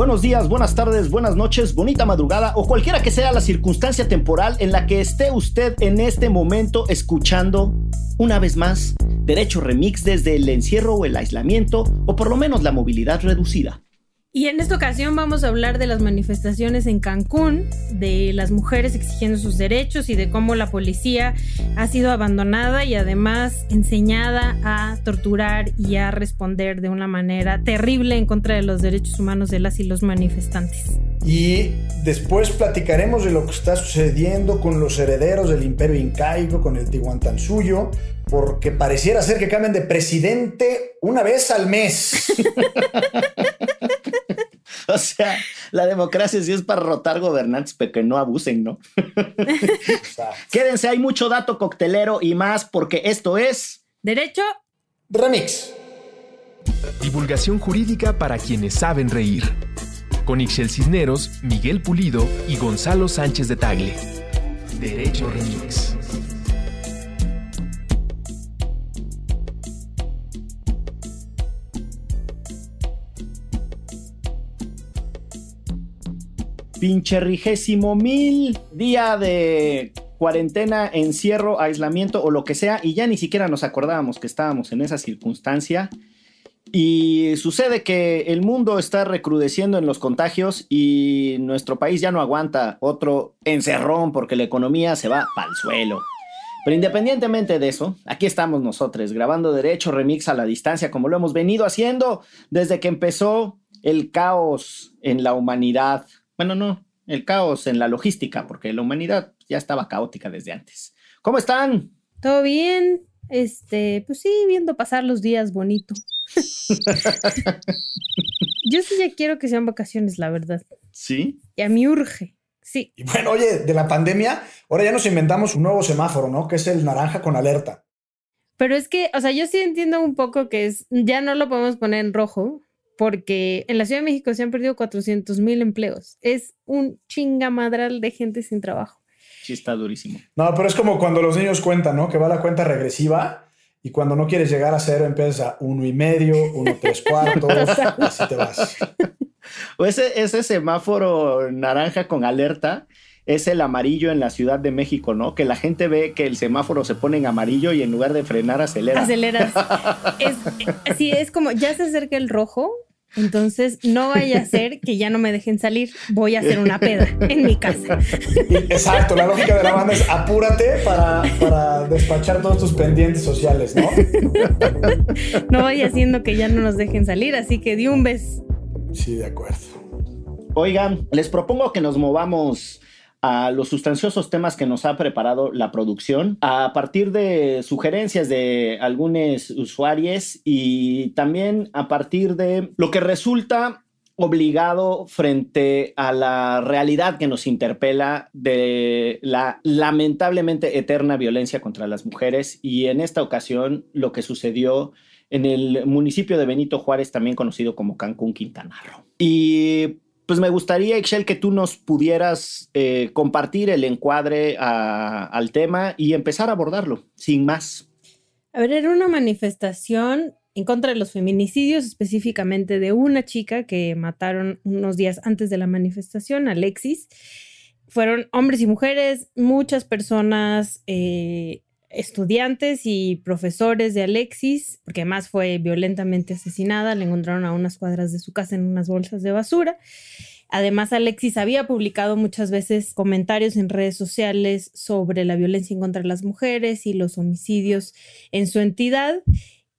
buenos días, buenas tardes, buenas noches, bonita madrugada o cualquiera que sea la circunstancia temporal en la que esté usted en este momento escuchando una vez más Derecho Remix desde el encierro o el aislamiento o por lo menos la movilidad reducida. Y en esta ocasión vamos a hablar de las manifestaciones en Cancún, de las mujeres exigiendo sus derechos y de cómo la policía ha sido abandonada y además enseñada a torturar y a responder de una manera terrible en contra de los derechos humanos de las y los manifestantes. Y después platicaremos de lo que está sucediendo con los herederos del imperio incaico, con el Tihuantansuyo, porque pareciera ser que cambian de presidente una vez al mes. o sea, la democracia sí es para rotar gobernantes, pero que no abusen, ¿no? Quédense, hay mucho dato coctelero y más porque esto es... Derecho. Remix. Divulgación jurídica para quienes saben reír. Con Ixel Cisneros, Miguel Pulido y Gonzalo Sánchez de Tagle. Derecho Remix. Pinche rigésimo mil día de cuarentena, encierro, aislamiento o lo que sea, y ya ni siquiera nos acordábamos que estábamos en esa circunstancia. Y sucede que el mundo está recrudeciendo en los contagios y nuestro país ya no aguanta otro encerrón porque la economía se va para el suelo. Pero independientemente de eso, aquí estamos nosotros grabando Derecho Remix a la distancia como lo hemos venido haciendo desde que empezó el caos en la humanidad bueno, no, el caos en la logística, porque la humanidad ya estaba caótica desde antes. ¿Cómo están? Todo bien. Este, pues sí, viendo pasar los días bonito. Yo sí ya quiero que sean vacaciones, la verdad. ¿Sí? Y a mí urge. Sí. Y bueno, oye, de la pandemia, ahora ya nos inventamos un nuevo semáforo, ¿no? Que es el naranja con alerta. Pero es que, o sea, yo sí entiendo un poco que es, ya no lo podemos poner en rojo, porque en la Ciudad de México se han perdido 400 mil empleos. Es un chingamadral de gente sin trabajo. Sí, está durísimo. No, pero es como cuando los niños cuentan, ¿no? Que va la cuenta regresiva y cuando no quieres llegar a cero empiezas a uno y medio, uno tres cuartos, así te vas. O ese, ese semáforo naranja con alerta es el amarillo en la Ciudad de México, ¿no? Que la gente ve que el semáforo se pone en amarillo y en lugar de frenar acelera. Aceleras. es, así es como ya se acerca el rojo entonces, no vaya a ser que ya no me dejen salir. Voy a hacer una peda en mi casa. Exacto, la lógica de la banda es apúrate para, despachar todos tus pendientes sociales, ¿no? No vaya haciendo que ya no nos dejen salir, así que di un beso. Sí, de acuerdo. Oigan, les propongo que nos movamos a los sustanciosos temas que nos ha preparado la producción a partir de sugerencias de algunos usuarios y también a partir de lo que resulta obligado frente a la realidad que nos interpela de la lamentablemente eterna violencia contra las mujeres y en esta ocasión lo que sucedió en el municipio de Benito Juárez, también conocido como Cancún, Quintana Roo. Y pues me gustaría, Excel, que tú nos pudieras eh, compartir el encuadre al tema y empezar a abordarlo, sin más. A ver, era una manifestación en contra de los feminicidios, específicamente de una chica que mataron unos días antes de la manifestación, Alexis. Fueron hombres y mujeres, muchas personas, eh, estudiantes y profesores de Alexis, porque además fue violentamente asesinada, le encontraron a unas cuadras de su casa en unas bolsas de basura. Además, Alexis había publicado muchas veces comentarios en redes sociales sobre la violencia en contra las mujeres y los homicidios en su entidad.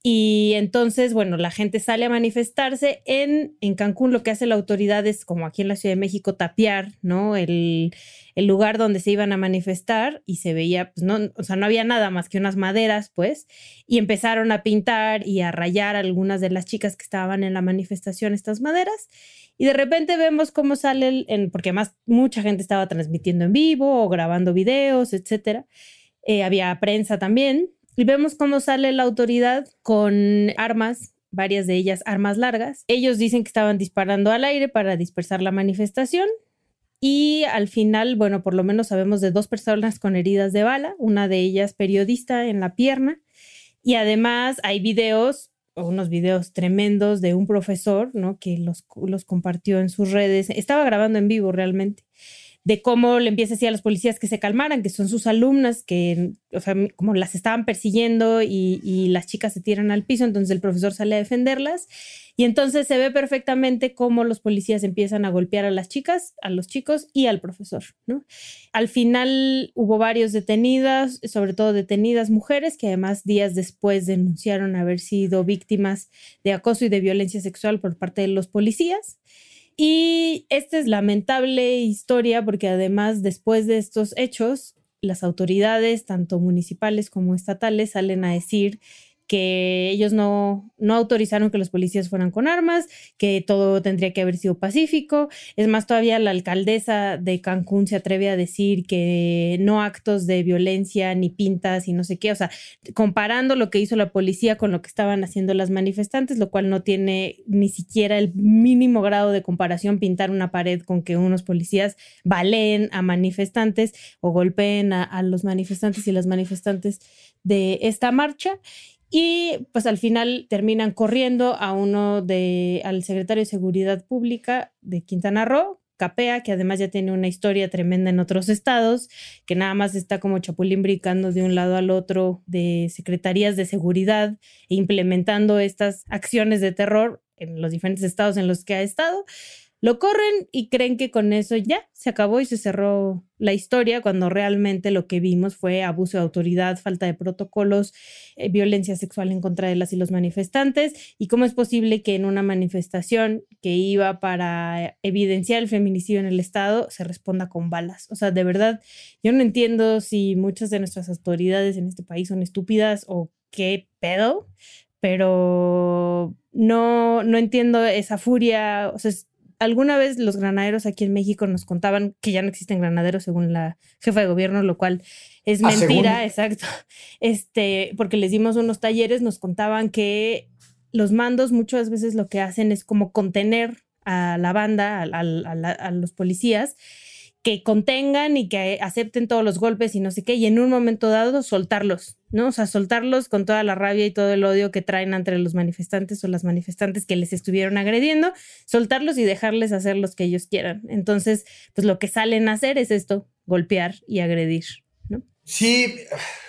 Y entonces, bueno, la gente sale a manifestarse en, en Cancún. Lo que hace la autoridad es, como aquí en la Ciudad de México, tapiar, ¿no? El, el lugar donde se iban a manifestar y se veía, pues no, o sea, no había nada más que unas maderas, pues, y empezaron a pintar y a rayar algunas de las chicas que estaban en la manifestación estas maderas. Y de repente vemos cómo sale, en, porque además mucha gente estaba transmitiendo en vivo o grabando videos, etcétera. Eh, había prensa también. Y vemos cómo sale la autoridad con armas, varias de ellas armas largas. Ellos dicen que estaban disparando al aire para dispersar la manifestación. Y al final, bueno, por lo menos sabemos de dos personas con heridas de bala, una de ellas periodista en la pierna. Y además hay videos unos videos tremendos de un profesor, ¿no? Que los, los compartió en sus redes. Estaba grabando en vivo realmente de cómo le empieza a decir a los policías que se calmaran, que son sus alumnas, que, o sea, como las estaban persiguiendo y, las chicas se tiran al piso, entonces el profesor sale a defenderlas. Y entonces se ve perfectamente cómo los policías empiezan a golpear a las chicas, a los chicos y al profesor, ¿no? Al final hubo varios detenidas, sobre todo detenidas mujeres, que además días después denunciaron haber sido víctimas de acoso y de violencia sexual por parte de los policías. Y esta es lamentable historia porque además después de estos hechos, las autoridades, tanto municipales como estatales, salen a decir que ellos no, no autorizaron que los policías fueran con armas, que todo tendría que haber sido pacífico. Es más, todavía la alcaldesa de Cancún se atreve a decir que no actos de violencia ni pintas y no sé qué, o sea, comparando lo que hizo la policía con lo que estaban haciendo las manifestantes, lo cual no tiene ni siquiera el mínimo grado de comparación pintar una pared con que unos policías baleen a manifestantes o golpeen a, a los manifestantes y las manifestantes de esta marcha. Y pues al final terminan corriendo a uno de, al secretario de Seguridad Pública de Quintana Roo, Capea, que además ya tiene una historia tremenda en otros estados, que nada más está como chapulín brincando de un lado al otro de secretarías de seguridad e implementando estas acciones de terror en los diferentes estados en los que ha estado. Lo corren y creen que con eso ya se acabó y se cerró la historia, cuando realmente lo que vimos fue abuso de autoridad, falta de protocolos, eh, violencia sexual en contra de las y los manifestantes. ¿Y cómo es posible que en una manifestación que iba para evidenciar el feminicidio en el Estado se responda con balas? O sea, de verdad, yo no entiendo si muchas de nuestras autoridades en este país son estúpidas o qué pedo, pero no, no entiendo esa furia. O sea, alguna vez los granaderos aquí en México nos contaban que ya no existen granaderos según la jefa de gobierno, lo cual es ah, mentira, exacto. Este, porque les dimos unos talleres, nos contaban que los mandos muchas veces lo que hacen es como contener a la banda, a los policías, que contengan y que acepten todos los golpes y no sé qué, y en un momento dado soltarlos, ¿no? O sea, soltarlos con toda la rabia y todo el odio que traen entre los manifestantes o las manifestantes que les estuvieron agrediendo, soltarlos y dejarles hacer los que ellos quieran. Entonces, pues lo que salen a hacer es esto, golpear y agredir, ¿no? Sí,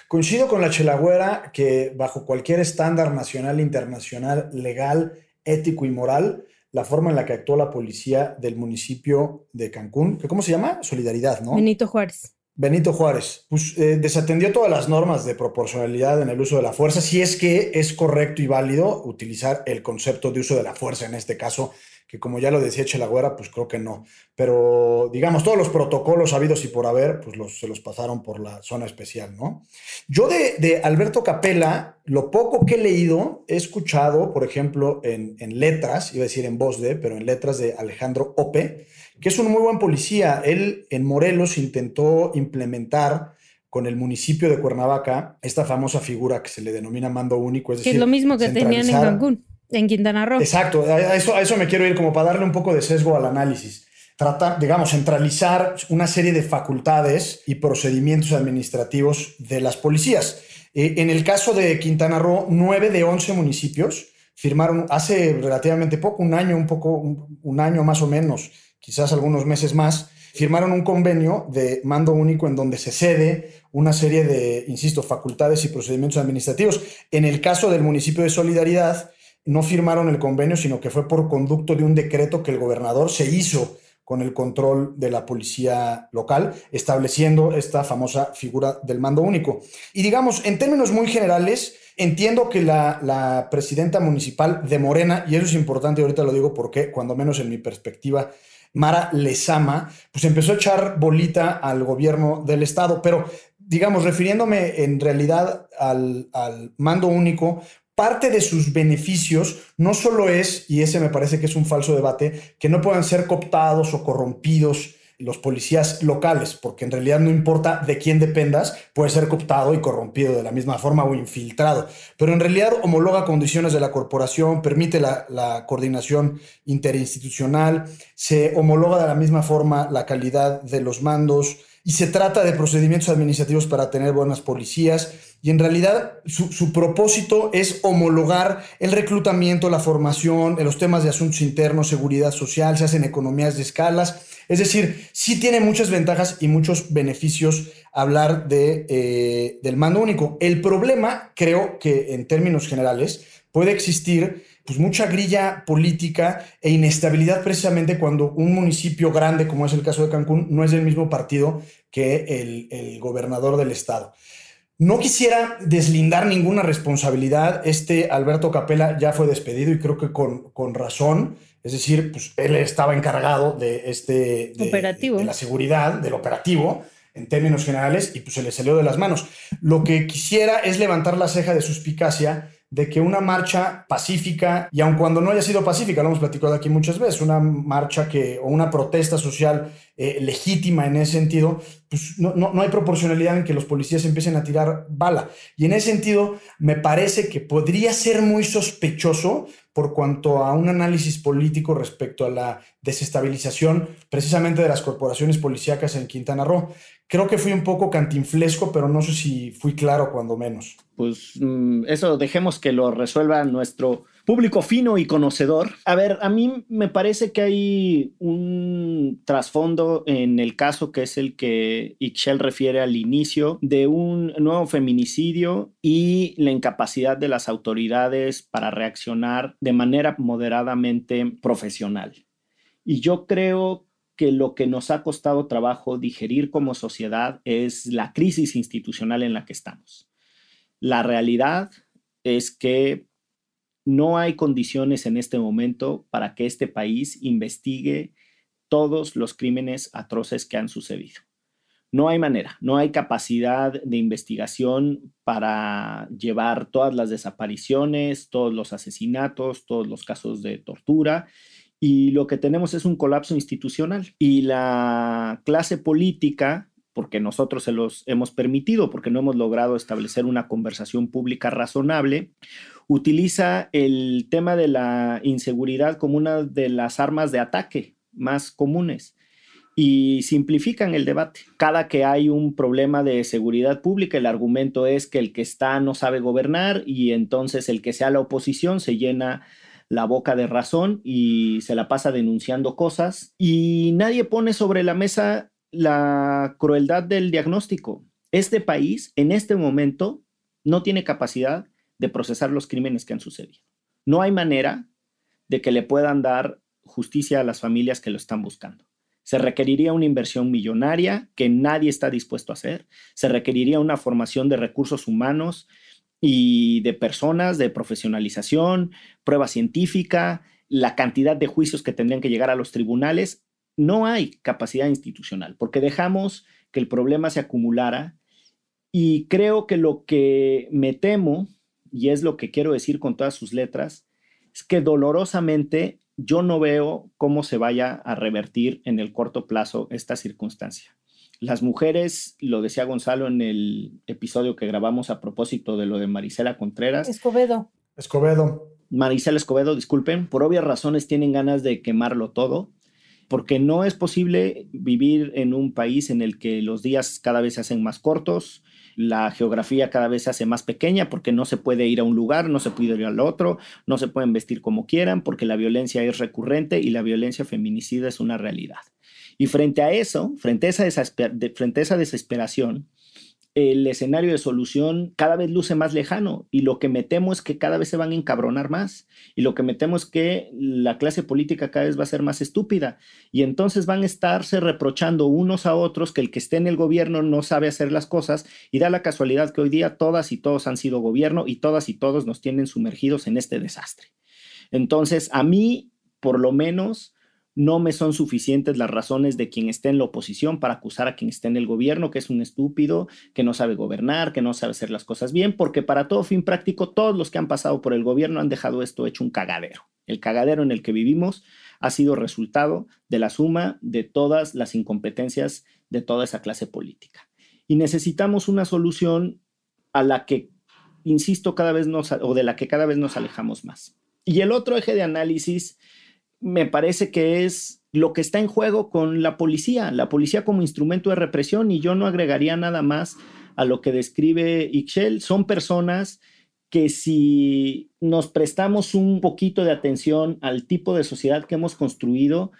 coincido con la Chelagüera que bajo cualquier estándar nacional, internacional, legal, ético y moral, la forma en la que actuó la policía del municipio de Cancún, que ¿cómo se llama? Solidaridad, ¿no? Benito Juárez. Benito Juárez, pues eh, desatendió todas las normas de proporcionalidad en el uso de la fuerza, si es que es correcto y válido utilizar el concepto de uso de la fuerza en este caso que como ya lo decía Chelagüera, pues creo que no. Pero digamos, todos los protocolos habidos y por haber, pues los, se los pasaron por la zona especial, ¿no? Yo de, de Alberto Capella, lo poco que he leído, he escuchado, por ejemplo, en, en, letras, iba a decir en voz de, pero en letras de Alejandro Ope, que es un muy buen policía. Él en Morelos intentó implementar con el municipio de Cuernavaca esta famosa figura que se le denomina mando único. Es que es lo mismo que tenían en Cancún. En Quintana Roo. Exacto, a eso, me quiero ir como para darle un poco de sesgo al análisis. Tratar, digamos, centralizar una serie de facultades y procedimientos administrativos de las policías. Eh, en el caso de Quintana Roo, nueve de once municipios firmaron hace relativamente poco, un año, un poco, un año más o menos, quizás algunos meses más, firmaron un convenio de mando único en donde se cede una serie de, insisto, facultades y procedimientos administrativos. En el caso del municipio de Solidaridad, no firmaron el convenio, sino que fue por conducto de un decreto que el gobernador se hizo con el control de la policía local, estableciendo esta famosa figura del mando único. Y digamos, en términos muy generales, entiendo que la, presidenta municipal de Morena, y eso es importante, ahorita lo digo porque, cuando menos en mi perspectiva, Mara Lezama, pues empezó a echar bolita al gobierno del estado, pero digamos, refiriéndome en realidad al, al mando único, parte de sus beneficios no solo es, y ese me parece que es un falso debate, que no puedan ser cooptados o corrompidos los policías locales, porque en realidad no importa de quién dependas, puede ser cooptado y corrompido de la misma forma o infiltrado, pero en realidad homologa condiciones de la corporación, permite la, la coordinación interinstitucional, se homologa de la misma forma la calidad de los mandos y se trata de procedimientos administrativos para tener buenas policías y en realidad su, propósito es homologar el reclutamiento, la formación, los temas de asuntos internos, seguridad social, se hacen economías de escalas. Es decir, sí tiene muchas ventajas y muchos beneficios hablar de, eh, del mando único. El problema, creo que en términos generales, puede existir pues mucha grilla política e inestabilidad precisamente cuando un municipio grande, como es el caso de Cancún, no es del mismo partido que el, el gobernador del estado. No quisiera deslindar ninguna responsabilidad. Este Alberto Capela ya fue despedido y creo que con, con razón. Es decir, pues él estaba encargado de este operativo. De, la seguridad, del operativo, en términos generales, y pues se le salió de las manos. Lo que quisiera es levantar la ceja de suspicacia de que una marcha pacífica, y aun cuando no haya sido pacífica, lo hemos platicado aquí muchas veces, una marcha que, o una protesta social eh, legítima en ese sentido, pues no, no, hay proporcionalidad en que los policías empiecen a tirar bala. Y en ese sentido, me parece que podría ser muy sospechoso por cuanto a un análisis político respecto a la desestabilización precisamente de las corporaciones policíacas en Quintana Roo. Creo que fui un poco cantinflesco, pero no sé si fui claro cuando menos. Pues mm, eso dejemos que lo resuelva nuestro público fino y conocedor. A ver, a mí me parece que hay un trasfondo en el caso que es el que Ixchel refiere al inicio de un nuevo feminicidio y la incapacidad de las autoridades para reaccionar de manera moderadamente profesional. Y yo creo que lo que nos ha costado trabajo digerir como sociedad es la crisis institucional en la que estamos. La realidad es que no hay condiciones en este momento para que este país investigue todos los crímenes atroces que han sucedido. No hay manera, no hay capacidad de investigación para llevar todas las desapariciones, todos los asesinatos, todos los casos de tortura y lo que tenemos es un colapso institucional. Y la clase política, porque nosotros se los hemos permitido, porque no hemos logrado establecer una conversación pública razonable, utiliza el tema de la inseguridad como una de las armas de ataque más comunes y simplifican el debate. Cada que hay un problema de seguridad pública, el argumento es que el que está no sabe gobernar y entonces el que sea la oposición se llena la boca de razón y se la pasa denunciando cosas y nadie pone sobre la mesa la crueldad del diagnóstico. Este país en este momento no tiene capacidad de procesar los crímenes que han sucedido. No hay manera de que le puedan dar justicia a las familias que lo están buscando. Se requeriría una inversión millonaria que nadie está dispuesto a hacer. Se requeriría una formación de recursos humanos y de personas, de profesionalización, prueba científica, la cantidad de juicios que tendrían que llegar a los tribunales, no hay capacidad institucional, porque dejamos que el problema se acumulara y creo que lo que me temo, y es lo que quiero decir con todas sus letras, es que dolorosamente yo no veo cómo se vaya a revertir en el corto plazo esta circunstancia. Las mujeres, lo decía Gonzalo en el episodio que grabamos a propósito de lo de Marisela Contreras. Escobedo. Escobedo. Marisela Escobedo, disculpen, por obvias razones tienen ganas de quemarlo todo, porque no es posible vivir en un país en el que los días cada vez se hacen más cortos, la geografía cada vez se hace más pequeña porque no se puede ir a un lugar, no se puede ir al otro, no se pueden vestir como quieran porque la violencia es recurrente y la violencia feminicida es una realidad. Y frente a eso, frente a esa, desesperación, el escenario de solución cada vez luce más lejano y lo que me temo es que cada vez se van a encabronar más y lo que me temo es que la clase política cada vez va a ser más estúpida y entonces van a estarse reprochando unos a otros que el que esté en el gobierno no sabe hacer las cosas y da la casualidad que hoy día todas y todos han sido gobierno y todas y todos nos tienen sumergidos en este desastre. Entonces, a mí, por lo menos, no me son suficientes las razones de quien esté en la oposición para acusar a quien esté en el gobierno, que es un estúpido, que no sabe gobernar, que no sabe hacer las cosas bien, porque para todo fin práctico, todos los que han pasado por el gobierno han dejado esto hecho un cagadero. El cagadero en el que vivimos ha sido resultado de la suma de todas las incompetencias de toda esa clase política. Y necesitamos una solución a la que, insisto, cada vez nos, o de la que cada vez nos alejamos más. Y el otro eje de análisis me parece que es lo que está en juego con la policía, la policía como instrumento de represión y yo no agregaría nada más a lo que describe Ixchel. Son personas que si nos prestamos un poquito de atención al tipo de sociedad que hemos construido,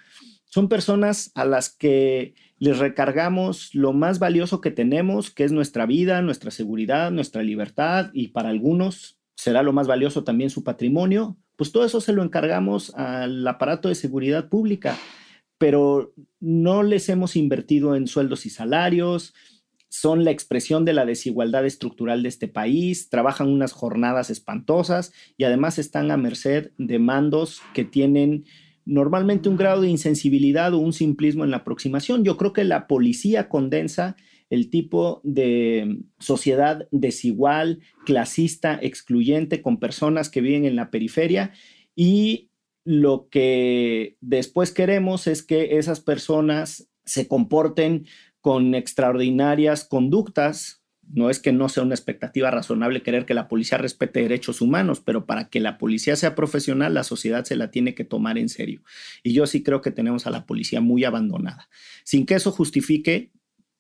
son personas a las que les recargamos lo más valioso que tenemos, que es nuestra vida, nuestra seguridad, nuestra libertad y para algunos será lo más valioso también su patrimonio, pues todo eso se lo encargamos al aparato de seguridad pública, pero no les hemos invertido en sueldos y salarios, son la expresión de la desigualdad estructural de este país, trabajan unas jornadas espantosas y además están a merced de mandos que tienen normalmente un grado de insensibilidad o un simplismo en la aproximación. Yo creo que la policía condensa el tipo de sociedad desigual, clasista, excluyente, con personas que viven en la periferia y lo que después queremos es que esas personas se comporten con extraordinarias conductas. No es que no sea una expectativa razonable querer que la policía respete derechos humanos, pero para que la policía sea profesional, la sociedad se la tiene que tomar en serio. Y yo sí creo que tenemos a la policía muy abandonada. Sin que eso justifique,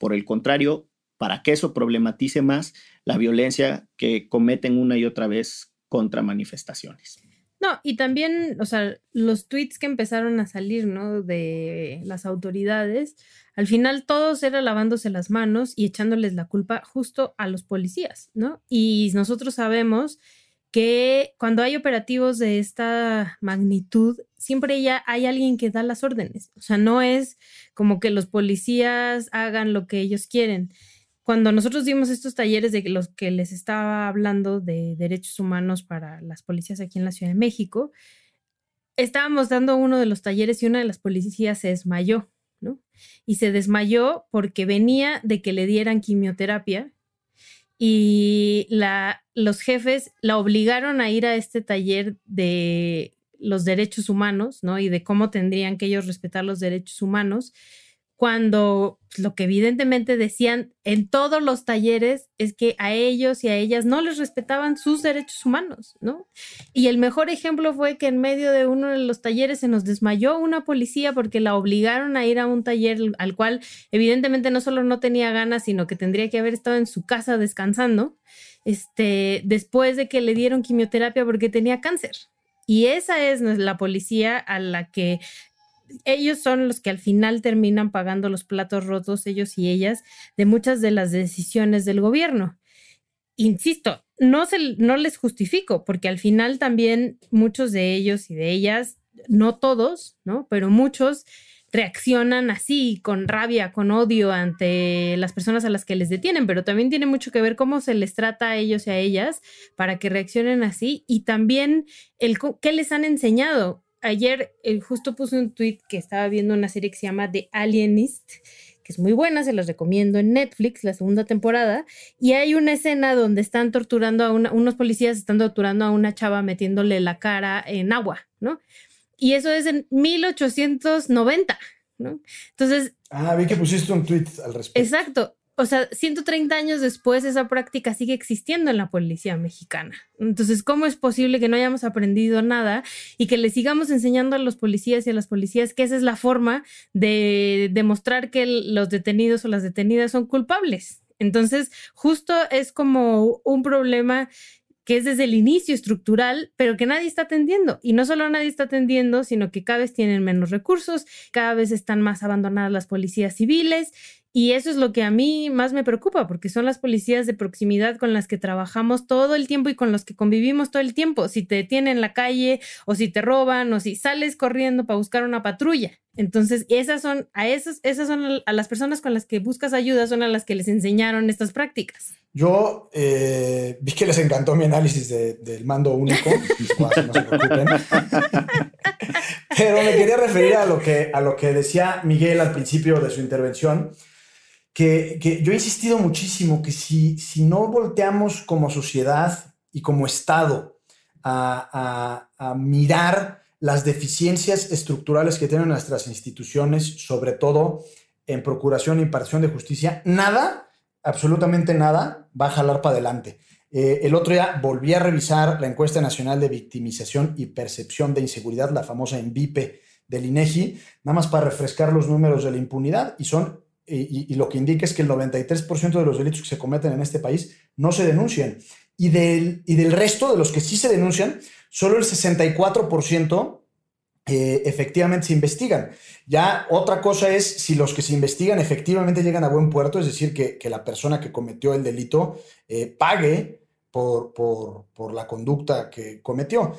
por el contrario, para que eso problematice más la violencia que cometen una y otra vez contra manifestaciones. No, y también, o sea, los tweets que empezaron a salir, ¿no? De las autoridades, al final todos era lavándose las manos y echándoles la culpa justo a los policías, ¿no? Y nosotros sabemos que cuando hay operativos de esta magnitud, siempre ya hay alguien que da las órdenes. O sea, no es como que los policías hagan lo que ellos quieren cuando nosotros dimos estos talleres de los que les estaba hablando de derechos humanos para las policías aquí en la Ciudad de México, estábamos dando uno de los talleres y una de las policías se desmayó, ¿no? Y se desmayó porque venía de que le dieran quimioterapia y los jefes la obligaron a ir a este taller de los derechos humanos, ¿no? Y de cómo tendrían que ellos respetar los derechos humanos cuando lo que evidentemente decían en todos los talleres es que a ellos y a ellas no les respetaban sus derechos humanos, ¿no? Y el mejor ejemplo fue que en medio de uno de los talleres se nos desmayó una policía porque la obligaron a ir a un taller al cual evidentemente no solo no tenía ganas, sino que tendría que haber estado en su casa descansando, este, después de que le dieron quimioterapia porque tenía cáncer. Y esa es la policía a la que ellos son los que al final terminan pagando los platos rotos, ellos y ellas, de muchas de las decisiones del gobierno. Insisto, no, se, no les justifico, porque al final también muchos de ellos y de ellas, no todos, ¿no? Pero muchos reaccionan así, con rabia, con odio ante las personas a las que les detienen, pero también tiene mucho que ver cómo se les trata a ellos y a ellas para que reaccionen así y también el qué les han enseñado ayer eh, justo puse un tweet que estaba viendo una serie que se llama The Alienist, que es muy buena, se las recomiendo en Netflix, la segunda temporada, y hay una escena donde están torturando a una, unos policías están torturando a una chava metiéndole la cara en agua, ¿no? Y eso es en 1890, ¿no? Entonces... Ah, vi que pusiste un tweet al respecto. Exacto o sea, 130 años después esa práctica sigue existiendo en la policía mexicana. Entonces, ¿cómo es posible que no hayamos aprendido nada y que le sigamos enseñando a los policías y a las policías que esa es la forma de demostrar que los detenidos o las detenidas son culpables? Entonces, justo es como un problema que es desde el inicio estructural, pero que nadie está atendiendo. Y no solo nadie está atendiendo, sino que cada vez tienen menos recursos, cada vez están más abandonadas las policías civiles y eso es lo que a mí más me preocupa, porque son las policías de proximidad con las que trabajamos todo el tiempo y con los que convivimos todo el tiempo. Si te detienen en la calle o si te roban o si sales corriendo para buscar una patrulla. Entonces, esas son, a esas, esas son a las personas con las que buscas ayuda, son a las que les enseñaron estas prácticas. Yo eh, vi que les encantó mi análisis del mando único. no se preocupen. Pero me quería referir a lo, que, a lo que decía Miguel al principio de su intervención que, yo he insistido muchísimo que si, si no volteamos como sociedad y como Estado a, mirar las deficiencias estructurales que tienen nuestras instituciones, sobre todo en procuración e impartición de justicia, nada, absolutamente nada, va a jalar para adelante. Eh, el otro día volví a revisar la encuesta nacional de victimización y percepción de inseguridad, la famosa ENVIPE del INEGI, nada más para refrescar los números de la impunidad, y son y, lo que indica es que el 93% de los delitos que se cometen en este país no se denuncian. Y del, y del resto de los que sí se denuncian, solo el 64% eh, efectivamente se investigan. Ya otra cosa es si los que se investigan efectivamente llegan a buen puerto, es decir, que, la persona que cometió el delito eh, pague por, por, la conducta que cometió.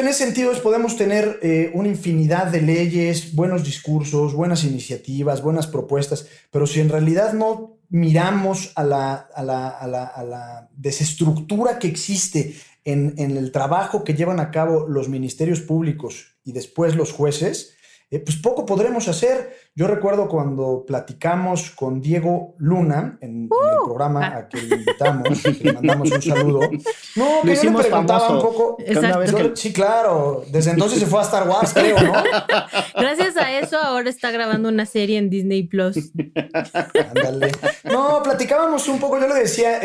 En ese sentido, podemos tener eh, una infinidad de leyes, buenos discursos, buenas iniciativas, buenas propuestas, pero si en realidad no miramos a la, a la, a la, desestructura que existe en, el trabajo que llevan a cabo los ministerios públicos y después los jueces, eh, pues poco podremos hacer. Yo recuerdo cuando platicamos con Diego Luna en, el uh. programa a que le invitamos, le mandamos un saludo. No, que yo le preguntaba un poco. Sí, claro. Desde entonces se fue a Star Wars, creo, ¿no? Gracias a eso, ahora está grabando una serie en Disney Plus. Ándale. No, platicábamos un poco, yo le decía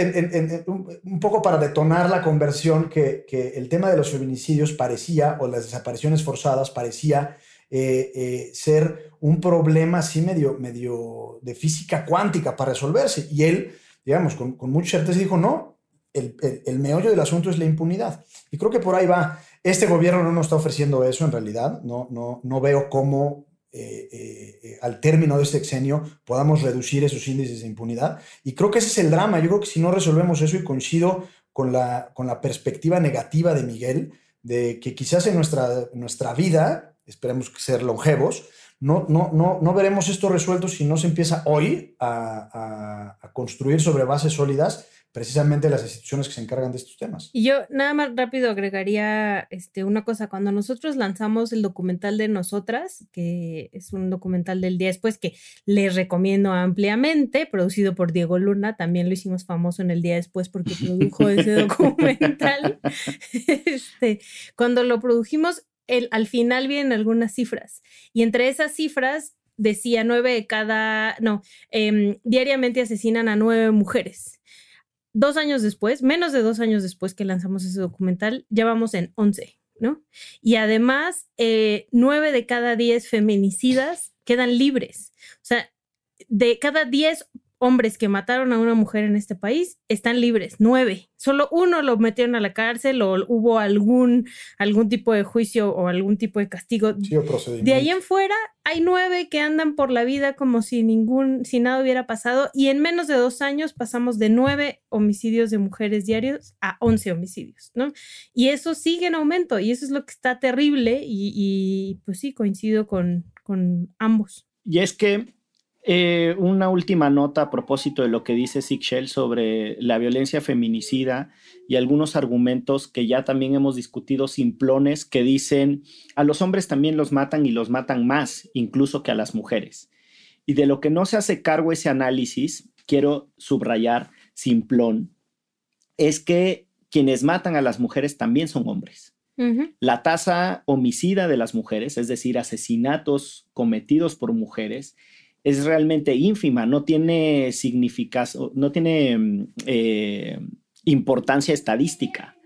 un poco para detonar la conversión que, que el tema de los feminicidios parecía, o las desapariciones forzadas parecía eh, eh, ser un problema así medio, medio de física cuántica para resolverse. Y él, digamos, con, con mucha certeza dijo, no, el, el, meollo del asunto es la impunidad. Y creo que por ahí va. Este gobierno no nos está ofreciendo eso en realidad. No, no, no veo cómo eh, al término de este exenio podamos reducir esos índices de impunidad. Y creo que ese es el drama. Yo creo que si no resolvemos eso y coincido con la, con la perspectiva negativa de Miguel, de que quizás en nuestra, nuestra vida esperemos ser longevos, no, no, no, no veremos esto resuelto si no se empieza hoy a, a, construir sobre bases sólidas precisamente las instituciones que se encargan de estos temas. Y yo nada más rápido agregaría este, una cosa, cuando nosotros lanzamos el documental de nosotras, que es un documental del día después que les recomiendo ampliamente, producido por Diego Luna, también lo hicimos famoso en el día después porque produjo ese documental. este, cuando lo produjimos, al final vienen algunas cifras y entre esas cifras decía nueve de cada, no, em, diariamente asesinan a nueve mujeres. Dos años después, menos de dos años después que lanzamos ese documental, ya vamos en once, ¿no? Y además, eh, nueve de cada diez feminicidas quedan libres. O sea, de cada diez hombres que mataron a una mujer en este país están libres, nueve. Solo uno lo metieron a la cárcel o hubo algún, algún tipo de juicio o algún tipo de castigo. de ahí en fuera hay nueve que andan por la vida como si ningún, si nada hubiera pasado y en menos de dos años pasamos de nueve homicidios de mujeres diarios a once homicidios, ¿no? Y eso sigue en aumento y eso es lo que está terrible y, y pues sí, coincido con, con ambos. Y es que eh, una última nota a propósito de lo que dice Shell sobre la violencia feminicida y algunos argumentos que ya también hemos discutido simplones que dicen a los hombres también los matan y los matan más, incluso que a las mujeres. Y de lo que no se hace cargo ese análisis, quiero subrayar simplón, es que quienes matan a las mujeres también son hombres. La tasa homicida de las mujeres, es decir, asesinatos cometidos por mujeres, es realmente ínfima, no tiene significación, no tiene mm, eh, importancia estadística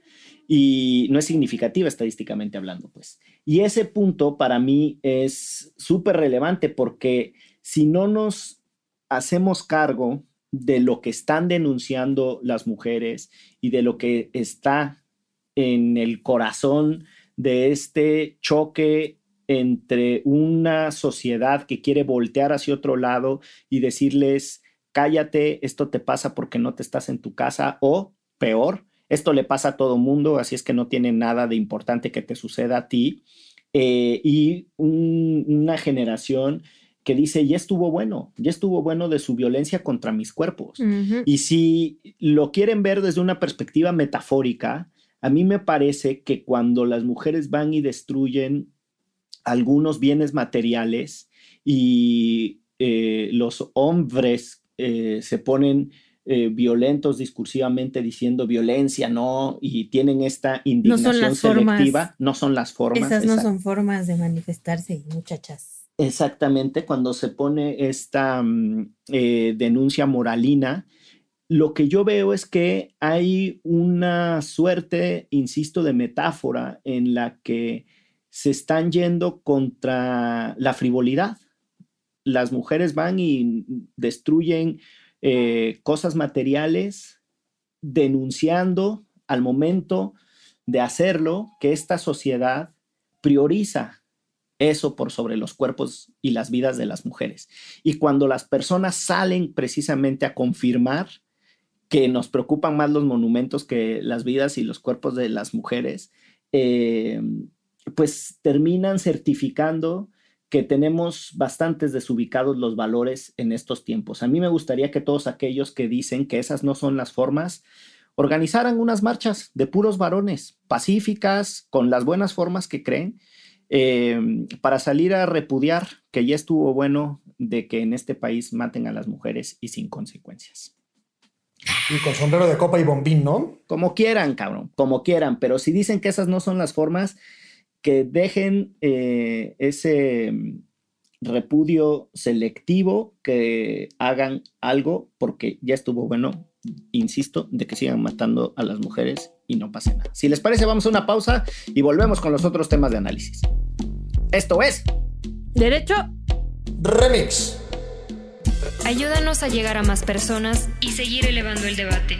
y no es significativa estadísticamente hablando, pues. Y ese punto para mí es súper relevante porque si no nos hacemos cargo de lo que están denunciando las mujeres y de lo que está en el corazón de este choque entre una sociedad que quiere voltear hacia otro lado y decirles, cállate, esto te pasa porque no te estás en tu casa o peor, esto le pasa a todo mundo, así es que no tiene nada de importante que te suceda a ti. Eh, y una generación que dice, ya estuvo bueno, ya estuvo bueno de su violencia contra mis cuerpos. Y si lo quieren ver desde una perspectiva metafórica, a mí me parece que cuando las mujeres van y destruyen algunos bienes materiales y eh, los hombres eh, se ponen eh, violentos discursivamente diciendo violencia, no, y tienen esta indignación no selectiva, no son las formas. Esas no son formas de manifestarse, muchachas. Exactamente, cuando se pone esta mm, denuncia moralina, lo que yo veo es que hay una suerte, insisto, de metáfora en la que se están yendo contra la frivolidad. las mujeres van y destruyen eh, cosas materiales, denunciando al momento de hacerlo que esta sociedad prioriza eso por sobre los cuerpos y las vidas de las mujeres. Y cuando las personas salen precisamente a confirmar que nos preocupan más los monumentos que las vidas y los cuerpos de las mujeres, eh, pues terminan certificando que tenemos bastantes desubicados los valores en estos tiempos. A mí me gustaría que todos aquellos que dicen que esas no son las formas, organizaran unas marchas de puros varones, pacíficas, con las buenas formas que creen, eh, para salir a repudiar que ya estuvo bueno de que en este país maten a las mujeres y sin consecuencias. Y con sombrero de copa y bombín, ¿no? Como quieran, cabrón, como quieran, pero si dicen que esas no son las formas, que dejen eh, ese repudio selectivo, que hagan algo, porque ya estuvo bueno, insisto, de que sigan matando a las mujeres y no pase nada. Si les parece, vamos a una pausa y volvemos con los otros temas de análisis. Esto es... Derecho. Remix. Ayúdanos a llegar a más personas y seguir elevando el debate.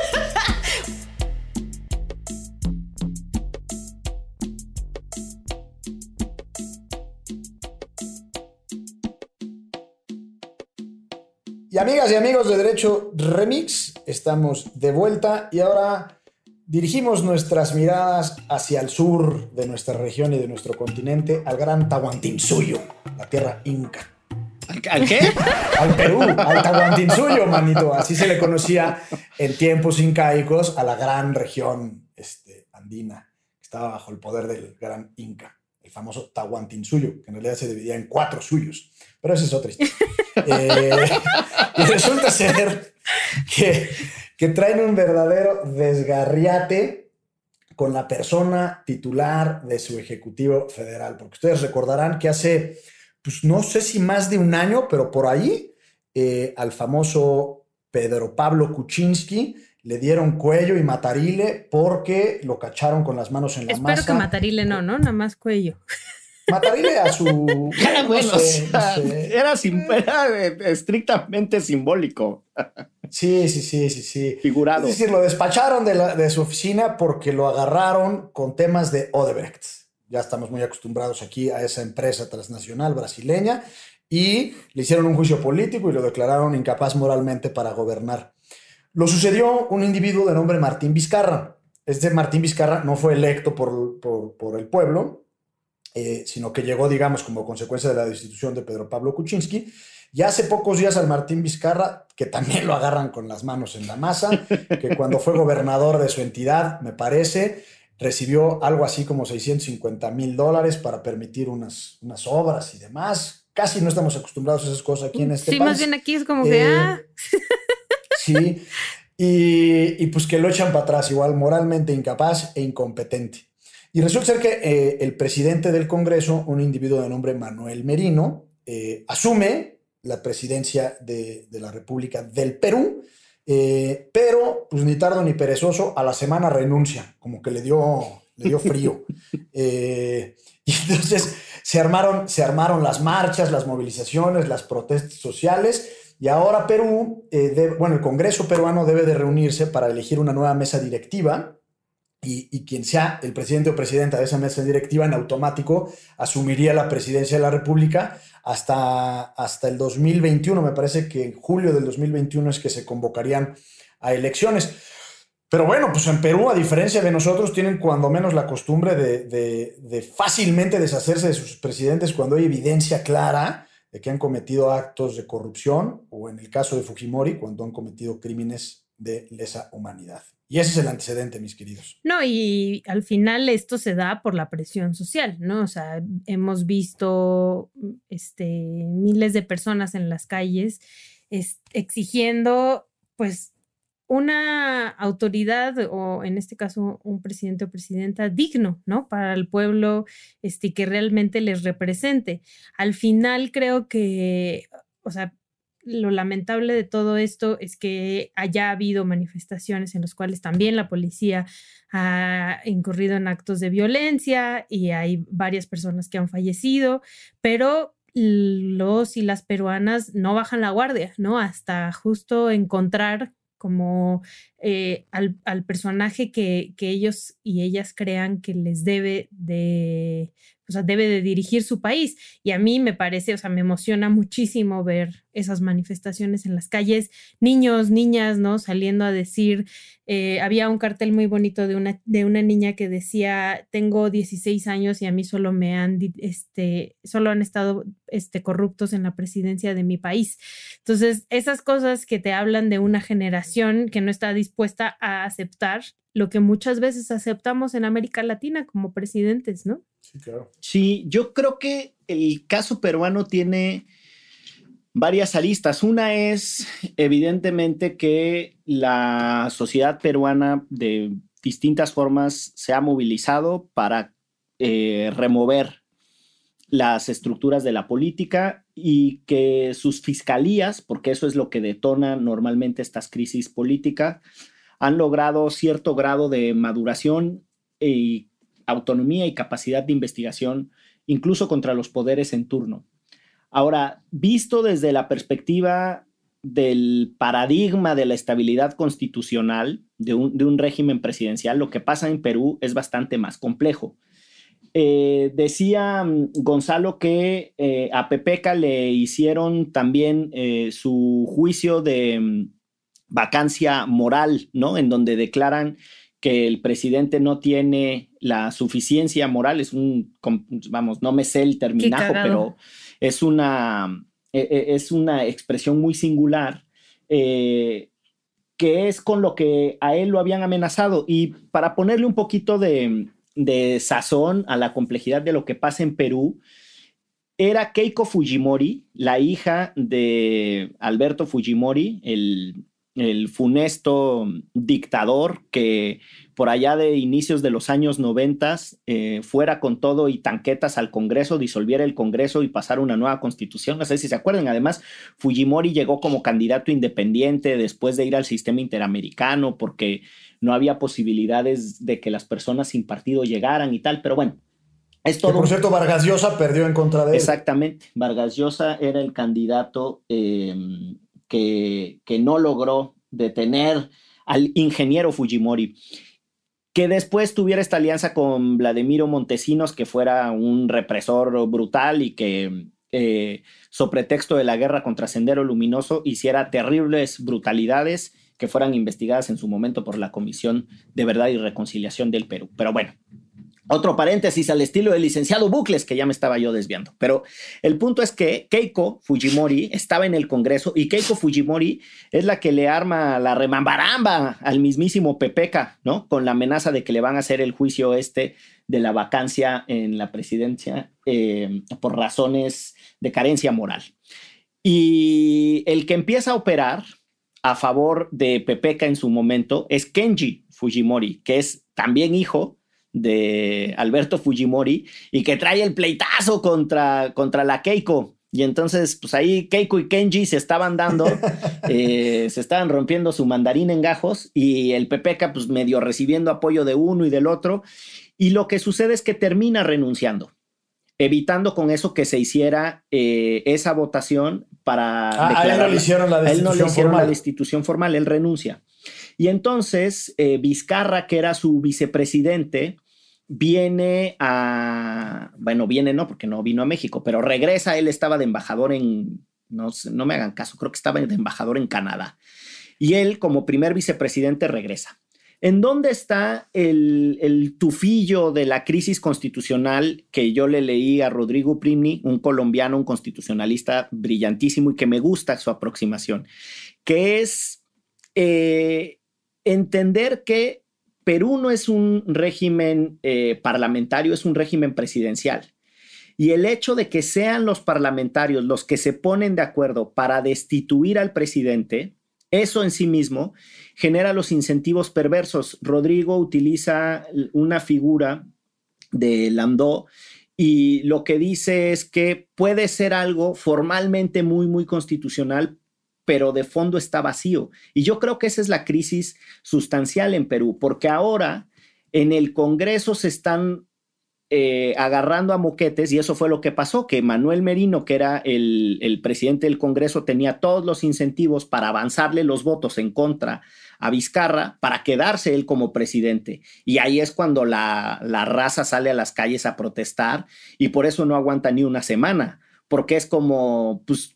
amigas y amigos de Derecho Remix, estamos de vuelta y ahora dirigimos nuestras miradas hacia el sur de nuestra región y de nuestro continente, al gran Tahuantinsuyo, la tierra inca. ¿Al qué? Al Perú, al Tahuantinsuyo, manito. Así se le conocía en tiempos incaicos a la gran región este, andina, que estaba bajo el poder del gran inca, el famoso Tahuantinsuyo, que en realidad se dividía en cuatro suyos. Pero esa es otra historia. Eh, y resulta ser que, que traen un verdadero desgarriate con la persona titular de su Ejecutivo Federal. Porque ustedes recordarán que hace, pues no sé si más de un año, pero por ahí, eh, al famoso Pedro Pablo Kuczynski le dieron cuello y matarile porque lo cacharon con las manos en la masa. Espero que matarile no, ¿no? Nada más cuello. Matarile a su... Era, no bueno, sé, o sea, no sé. era sim- era, estrictamente simbólico, Sí, sí, sí, sí, sí. figurado. Es decir, lo despacharon de, la- de su oficina porque lo agarraron con temas de Odebrecht. Ya estamos muy acostumbrados aquí a esa empresa transnacional brasileña y le hicieron un juicio político y lo declararon incapaz moralmente para gobernar. Lo sucedió un individuo de nombre Martín Vizcarra. Este Martín Vizcarra no fue electo por, por- por el pueblo, eh, sino que llegó, digamos, como consecuencia de la destitución de Pedro Pablo Kuczynski. Y hace pocos días al Martín Vizcarra, que también lo agarran con las manos en la masa, que cuando fue gobernador de su entidad, me parece, recibió algo así como 650 mil dólares para permitir unas, unas obras y demás. Casi no estamos acostumbrados a esas cosas aquí en este sí, país. más bien aquí es como que, Eh, ah, Sí, y, y pues que lo echan para atrás, igual moralmente incapaz e incompetente. Y resulta ser que eh, el presidente del Congreso, un individuo de nombre Manuel Merino, eh, asume la presidencia de, de la República del Perú, eh, pero pues ni tardo ni perezoso, a la semana renuncia, como que le dio, le dio frío. Y entonces se armaron, se armaron las marchas, las movilizaciones, las protestas sociales. Y ahora Perú, eh, bueno, el Congreso peruano debe de reunirse para elegir una nueva mesa directiva y, quien sea el presidente o presidenta de esa mesa directiva en automático asumiría la presidencia de la República hasta, hasta el 2021. Me parece que en julio del 2021 es que se convocarían a elecciones. Pero bueno, pues en Perú, a diferencia de nosotros, tienen cuando menos la costumbre de- de fácilmente deshacerse de sus presidentes cuando hay evidencia clara de que han cometido actos de corrupción o en el caso de Fujimori, cuando han cometido crímenes de lesa humanidad. Y ese es el antecedente, mis queridos. No, y al final esto se da por la presión social, ¿no? O sea, hemos visto este, miles de personas en las calles es- exigiendo pues una autoridad o en este caso un presidente o presidenta digno, ¿no? Para el pueblo este, que realmente les represente. Al final creo que, o sea, lo lamentable de todo esto es que haya habido manifestaciones en las cuales también la policía ha incurrido en actos de violencia y hay varias personas que han fallecido, pero los y las peruanas no bajan la guardia, ¿no? Hasta justo encontrar como eh, al, personaje que, que, ellos y ellas crean que les debe de, o sea, debe de dirigir su país. Y a mí me parece, o sea, me emociona muchísimo ver esas manifestaciones en las calles, niños, niñas, ¿no? Saliendo a decir, eh, había un cartel muy bonito de una, de una niña que decía, tengo 16 años y a mí solo me han, este, solo han estado este, corruptos en la presidencia de mi país. Entonces, esas cosas que te hablan de una generación que no está dispuesta a aceptar lo que muchas veces aceptamos en América Latina como presidentes, ¿no? Sí, claro. Sí, yo creo que el caso peruano tiene varias aristas. Una es evidentemente que la sociedad peruana de distintas formas se ha movilizado para eh, remover las estructuras de la política y que sus fiscalías, porque eso es lo que detona normalmente estas crisis políticas, han logrado cierto grado de maduración y autonomía y capacidad de investigación, incluso contra los poderes en turno. Ahora, visto desde la perspectiva del paradigma de la estabilidad constitucional de un, régimen presidencial, lo que pasa en Perú es bastante más complejo. Eh, decía mm, Gonzalo que eh, a Pepeca le hicieron también eh, su juicio de mm, vacancia moral, ¿no? En donde declaran que el presidente no tiene la suficiencia moral, es un, vamos, no me sé el terminajo, pero es una, e, e, es una expresión muy singular, eh, que es con lo que a él lo habían amenazado. Y para ponerle un poquito de, de sazón a la complejidad de lo que pasa en Perú, era Keiko Fujimori, la hija de Alberto Fujimori, el el funesto dictador que por allá de inicios de los años noventas eh, fuera con todo y tanquetas al Congreso, disolviera el Congreso y pasara una nueva constitución. No sé si se acuerdan. Además, Fujimori llegó como candidato independiente después de ir al sistema interamericano porque no había posibilidades de que las personas sin partido llegaran y tal. Pero bueno, es todo. por cierto, Vargas Llosa perdió en contra de él. Exactamente. Vargas Llosa era el candidato. Eh, que, no logró detener al ingeniero Fujimori que después tuviera esta alianza con Vladimiro Montesinos, que fuera un represor brutal y que, eh, sobre pretexto de la guerra contra Sendero Luminoso, hiciera terribles brutalidades que fueran investigadas en su momento por la Comisión de Verdad y Reconciliación del Perú. Pero bueno, otro paréntesis al estilo del licenciado Bucles, que ya me estaba yo desviando. Pero el punto es que Keiko Fujimori estaba en el Congreso y Keiko Fujimori es la que le arma la remambaramba al mismísimo Pepeca, ¿no? Con la amenaza de que le van a hacer el juicio este de la vacancia en la presidencia eh, por razones de carencia moral. Y el que empieza a operar a favor de Pepeca en su momento es Kenji Fujimori, que es también hijo de Alberto Fujimori y que trae el pleitazo contra, contra la Keiko. Y entonces, pues ahí Keiko y Kenji se estaban dando, eh, se estaban rompiendo su mandarín en gajos y el Pepeca, pues medio recibiendo apoyo de uno y del otro. Y lo que sucede es que termina renunciando, evitando con eso que se hiciera eh, esa votación para. Ah, él no le hicieron la destitución la destitución formal, él renuncia. Y entonces eh, Vizcarra, que era su vicepresidente, viene a, bueno, viene no, porque no vino a México, pero regresa, él estaba de embajador en, no, no me hagan caso, creo que estaba de embajador en Canadá. Y él, como primer vicepresidente, regresa. ¿En dónde está el, el, tufillo de la crisis constitucional que yo le leí a Rodrigo Primni, un colombiano, un constitucionalista brillantísimo y que me gusta su aproximación? Que es eh, entender que Perú no es un régimen eh, parlamentario, es un régimen presidencial. Y el hecho de que sean los parlamentarios los que se ponen de acuerdo para destituir al presidente eso en sí mismo genera los incentivos perversos. Rodrigo utiliza una figura de Landó y lo que dice es que puede ser algo formalmente muy, muy constitucional, pero de fondo está vacío. Y yo creo que esa es la crisis sustancial en Perú, porque ahora en el Congreso se están eh, agarrando a moquetes y eso fue lo que pasó, que Manuel Merino, que era el, el, presidente del Congreso, tenía todos los incentivos para avanzarle los votos en contra a Vizcarra para quedarse él como presidente. Y ahí es cuando la, la raza sale a las calles a protestar y por eso no aguanta ni una semana, porque es como, pues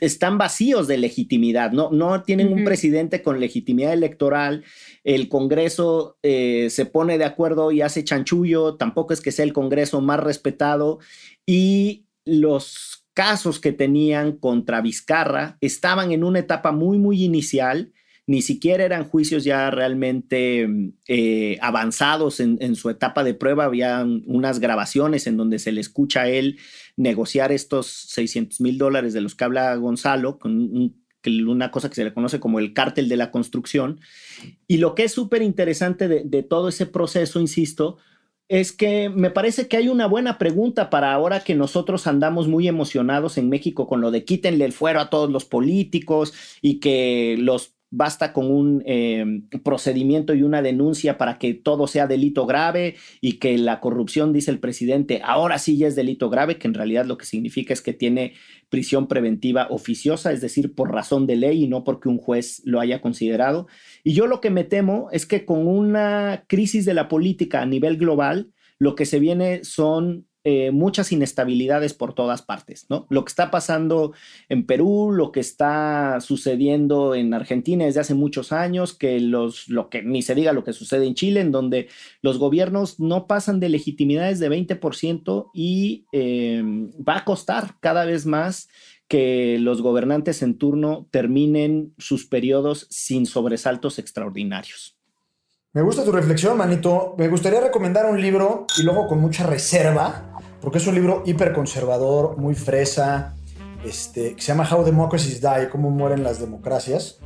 están vacíos de legitimidad, no, no tienen un presidente con legitimidad electoral, el Congreso eh, se pone de acuerdo y hace chanchullo, tampoco es que sea el Congreso más respetado y los casos que tenían contra Vizcarra estaban en una etapa muy, muy inicial ni siquiera eran juicios ya realmente eh, avanzados en, su etapa de prueba, había unas grabaciones en donde se le escucha a él negociar estos 600 mil dólares de los que habla Gonzalo, con una cosa que se le conoce como el cártel de la construcción. Y lo que es súper interesante de, de todo ese proceso, insisto, es que me parece que hay una buena pregunta para ahora que nosotros andamos muy emocionados en México con lo de quítenle el fuero a todos los políticos y que los basta con un em, procedimiento y una denuncia para que todo sea delito grave y que la corrupción, dice el presidente, ahora sí ya es delito grave, que en realidad lo que significa es que tiene prisión preventiva oficiosa, es decir, por razón de ley y no porque un juez lo haya considerado. Y yo lo que me temo es que con una crisis de la política a nivel global, lo que se viene son eh, muchas inestabilidades por todas partes, ¿no? Lo que está pasando en Perú, lo que está sucediendo en Argentina desde hace muchos años, que los, lo que ni se diga lo que sucede en Chile, en donde los gobiernos no pasan de legitimidades de 20% y eh, va a costar cada vez más que los gobernantes en turno terminen sus periodos sin sobresaltos extraordinarios. Me gusta tu reflexión, manito. Me gustaría recomendar un libro y luego con mucha reserva porque es un libro hiperconservador, muy fresa, este, que se llama How Democracies Die, cómo mueren las democracias,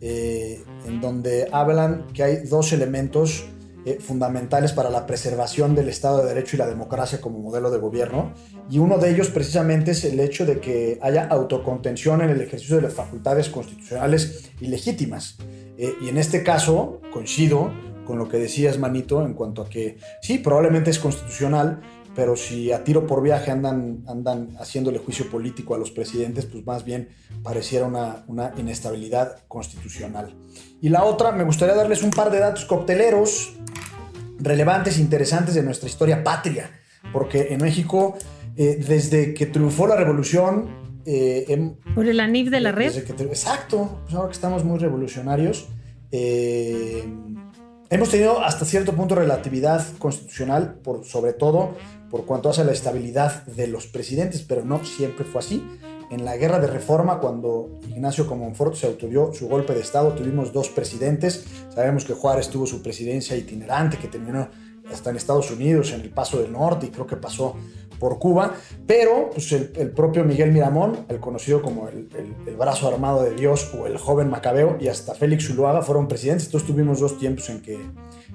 eh, en donde hablan que hay dos elementos eh, fundamentales para la preservación del Estado de Derecho y la democracia como modelo de gobierno, y uno de ellos precisamente es el hecho de que haya autocontención en el ejercicio de las facultades constitucionales y legítimas. Eh, y en este caso coincido con lo que decías, Manito, en cuanto a que sí, probablemente es constitucional, pero si a tiro por viaje andan, andan haciéndole juicio político a los presidentes, pues más bien pareciera una, una inestabilidad constitucional. Y la otra, me gustaría darles un par de datos cocteleros relevantes, interesantes de nuestra historia patria, porque en México, eh, desde que triunfó la revolución... Eh, por el ANIF de la red. exacto, pues ahora que estamos muy revolucionarios. Eh, hemos tenido hasta cierto punto relatividad constitucional, por, sobre todo por cuanto hace la estabilidad de los presidentes, pero no siempre fue así. En la guerra de reforma, cuando Ignacio Comonfort se autorizó su golpe de Estado, tuvimos dos presidentes. Sabemos que Juárez tuvo su presidencia itinerante, que terminó hasta en Estados Unidos, en el Paso del Norte, y creo que pasó por Cuba, pero pues, el, propio Miguel Miramón, el conocido como el, el, brazo armado de Dios o el joven Macabeo, y hasta Félix Zuluaga fueron presidentes. Entonces tuvimos dos tiempos en que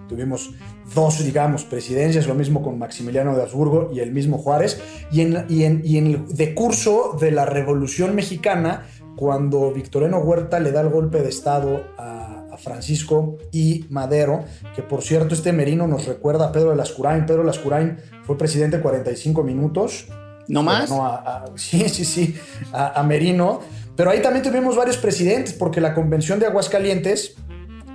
tuvimos dos, digamos, presidencias, lo mismo con Maximiliano de Habsburgo y el mismo Juárez, y en, y en, y en el decurso de la Revolución Mexicana, cuando Victoriano Huerta le da el golpe de Estado a, Francisco y Madero, que por cierto este Merino nos recuerda a Pedro de Lascurain. Pedro de Lascurain fue presidente 45 minutos. ¿No más? sí, sí, sí, a, a Merino. Pero ahí también tuvimos varios presidentes, porque la Convención de Aguascalientes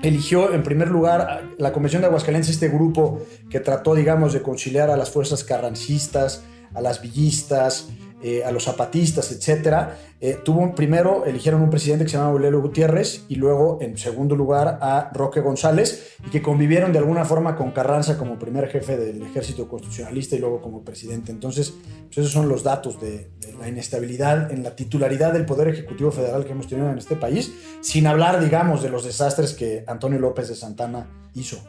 eligió en primer lugar la Convención de Aguascalientes, este grupo que trató, digamos, de conciliar a las fuerzas carrancistas, a las villistas, eh, a los zapatistas, etcétera, eh, tuvo primero eligieron un presidente que se llama Aurelio Gutiérrez y luego en segundo lugar a Roque González y que convivieron de alguna forma con Carranza como primer jefe del ejército constitucionalista y luego como presidente. Entonces, pues esos son los datos de, la inestabilidad en la titularidad del Poder Ejecutivo Federal que hemos tenido en este país, sin hablar, digamos, de los desastres que Antonio López de Santana hizo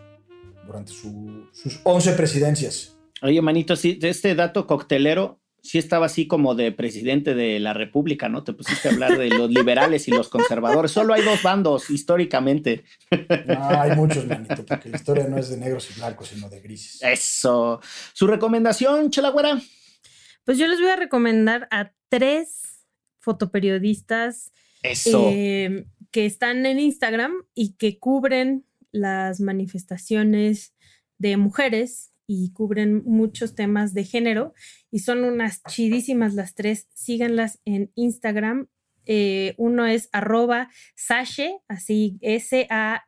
durante sus 11 presidencias. Oye, manito, sí, de este dato coctelero, sí estaba así como de presidente de la República, ¿no? Te pusiste a hablar de los liberales y los conservadores. Solo hay dos bandos históricamente. No, hay muchos, manito, porque la historia no es de negros y blancos, sino de grises. Eso. ¿Su recomendación, Chelagüera? Pues yo les voy a recomendar a tres fotoperiodistas eh, que están en Instagram y que cubren las manifestaciones de mujeres y cubren muchos temas de género y son unas chidísimas las tres. Síganlas en Instagram. Eh, uno es arroba Sashe, así S-A-S-H-E.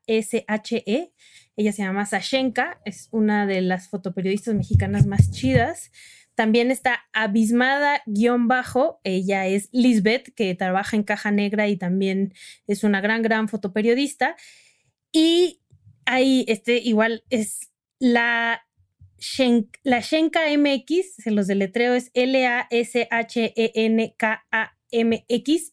Ella se llama Sashenka, es una de las fotoperiodistas mexicanas más chidas. También está Abismada guion bajo, ella es Lisbeth, que trabaja en Caja Negra y también es una gran, gran fotoperiodista. Y ahí, este, igual es la la Shenka MX, se los deletreo, es L-A-S-H-E-N-K-A-M-X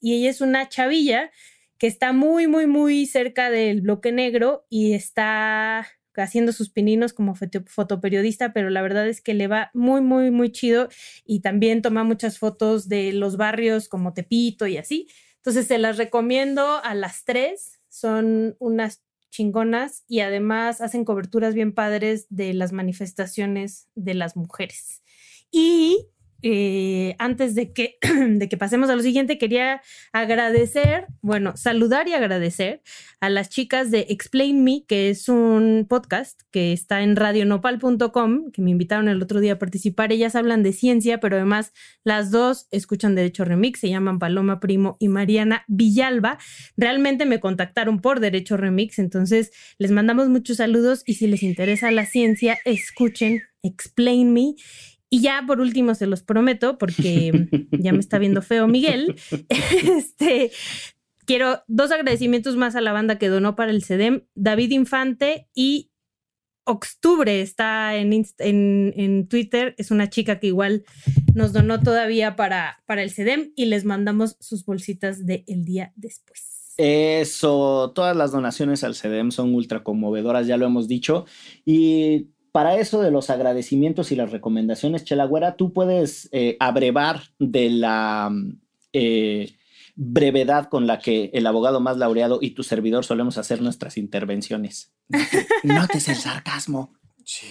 y ella es una chavilla que está muy, muy, muy cerca del bloque negro y está haciendo sus pininos como fotoperiodista, pero la verdad es que le va muy, muy, muy chido y también toma muchas fotos de los barrios como Tepito y así. Entonces se las recomiendo a las tres. Son unas chingonas y además hacen coberturas bien padres de las manifestaciones de las mujeres. Y eh, antes de que, de que pasemos a lo siguiente, quería agradecer, bueno, saludar y agradecer a las chicas de Explain Me, que es un podcast que está en radionopal.com, que me invitaron el otro día a participar. Ellas hablan de ciencia, pero además las dos escuchan Derecho Remix, se llaman Paloma Primo y Mariana Villalba. Realmente me contactaron por Derecho Remix, entonces les mandamos muchos saludos y si les interesa la ciencia, escuchen Explain Me. Y ya por último, se los prometo, porque ya me está viendo feo Miguel, este, quiero dos agradecimientos más a la banda que donó para el CEDEM, David Infante y Octubre está en, en, Twitter, es una chica que igual nos donó todavía para, para el CEDEM y les mandamos sus bolsitas del el día después. Eso, todas las donaciones al CEDEM son ultra conmovedoras, ya lo hemos dicho. Y para eso de los agradecimientos y las recomendaciones, Chelagüera, tú puedes eh, abrevar de la eh, brevedad con la que el abogado más laureado y tu servidor solemos hacer nuestras intervenciones. Notes el sarcasmo. Sí.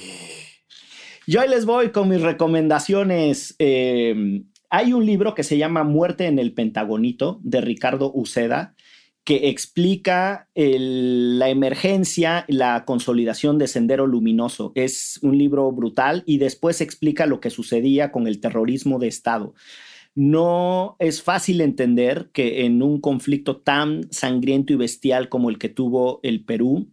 Yo ahí les voy con mis recomendaciones. Eh, hay un libro que se llama Muerte en el Pentagonito de Ricardo Uceda que explica la emergencia, la consolidación de Sendero Luminoso. Es un libro brutal y después explica lo que sucedía con el terrorismo de Estado. No es fácil entender que en un conflicto tan sangriento y bestial como el que tuvo el Perú,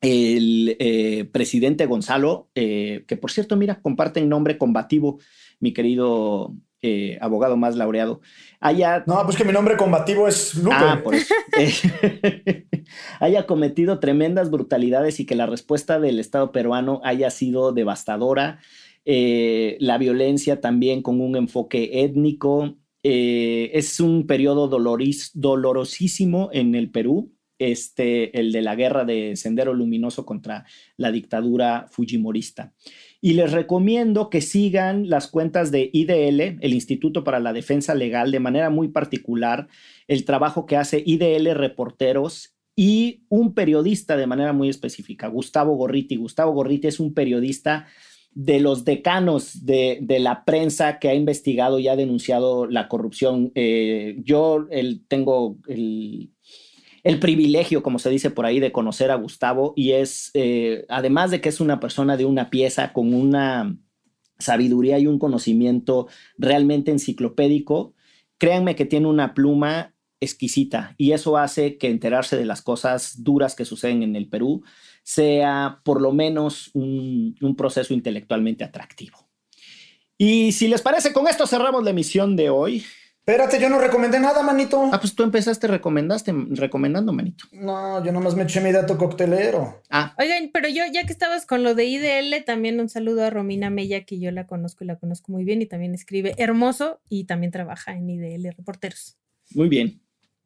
el eh, presidente Gonzalo, eh, que por cierto, mira, comparten nombre combativo, mi querido eh, abogado más laureado, haya... No, pues que mi nombre combativo es Lupe. Ah, por eso. haya cometido tremendas brutalidades y que la respuesta del Estado peruano haya sido devastadora. Eh, la violencia también con un enfoque étnico. Eh, es un periodo dolorosísimo en el Perú, este, el de la guerra de Sendero Luminoso contra la dictadura fujimorista. Y les recomiendo que sigan las cuentas de IDL, el Instituto para la Defensa Legal, de manera muy particular, el trabajo que hace IDL Reporteros y un periodista de manera muy específica, Gustavo Gorriti. Gustavo Gorriti es un periodista de los decanos de, la prensa que ha investigado y ha denunciado la corrupción. Eh, yo el, tengo el el privilegio, como se dice por ahí, de conocer a Gustavo y es, eh, además de que es una persona de una pieza con una sabiduría y un conocimiento realmente enciclopédico, créanme que tiene una pluma exquisita y eso hace que enterarse de las cosas duras que suceden en el Perú sea por lo menos un, un proceso intelectualmente atractivo. Y si les parece, con esto cerramos la emisión de hoy. Espérate, yo no recomendé nada, manito. Ah, pues tú empezaste recomendaste, recomendando, manito. No, yo nomás me eché mi dato coctelero. Ah. Oigan, pero yo, ya que estabas con lo de IDL, también un saludo a Romina Mella, que yo la conozco y la conozco muy bien, y también escribe hermoso y también trabaja en IDL Reporteros. Muy bien.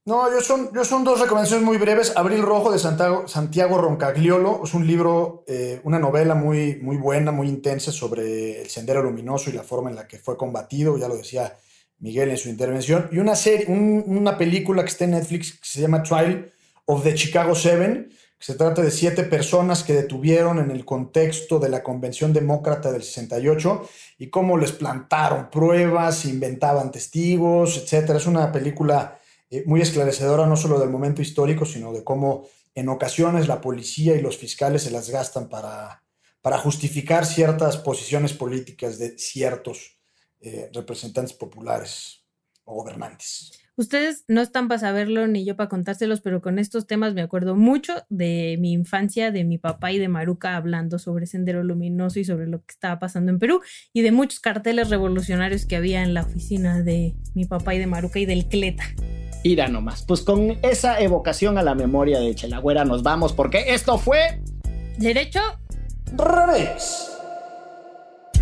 No, yo son, yo son dos recomendaciones muy breves. Abril Rojo de Santiago, Santiago Roncagliolo es un libro, eh, una novela muy, muy buena, muy intensa sobre el sendero luminoso y la forma en la que fue combatido, ya lo decía Miguel en su intervención. Y una serie, una película que está en Netflix que se llama Trial of the Chicago Seven, que se trata de siete personas que detuvieron en el contexto de la Convención Demócrata del 68 y cómo les plantaron pruebas, inventaban testigos, etc. Es una película eh, muy esclarecedora no solo del momento histórico, sino de cómo en ocasiones la policía y los fiscales se las gastan para, para justificar ciertas posiciones políticas de ciertos eh, representantes populares o gobernantes. Ustedes no están para saberlo ni yo para contárselos, pero con estos temas me acuerdo mucho de mi infancia, de mi papá y de Maruca hablando sobre Sendero Luminoso y sobre lo que estaba pasando en Perú y de muchos carteles revolucionarios que había en la oficina de mi papá y de Maruca y del Cleta. Ira nomás. Pues con esa evocación a la memoria de Chelagüera nos vamos porque esto fue... Derecho. Revés.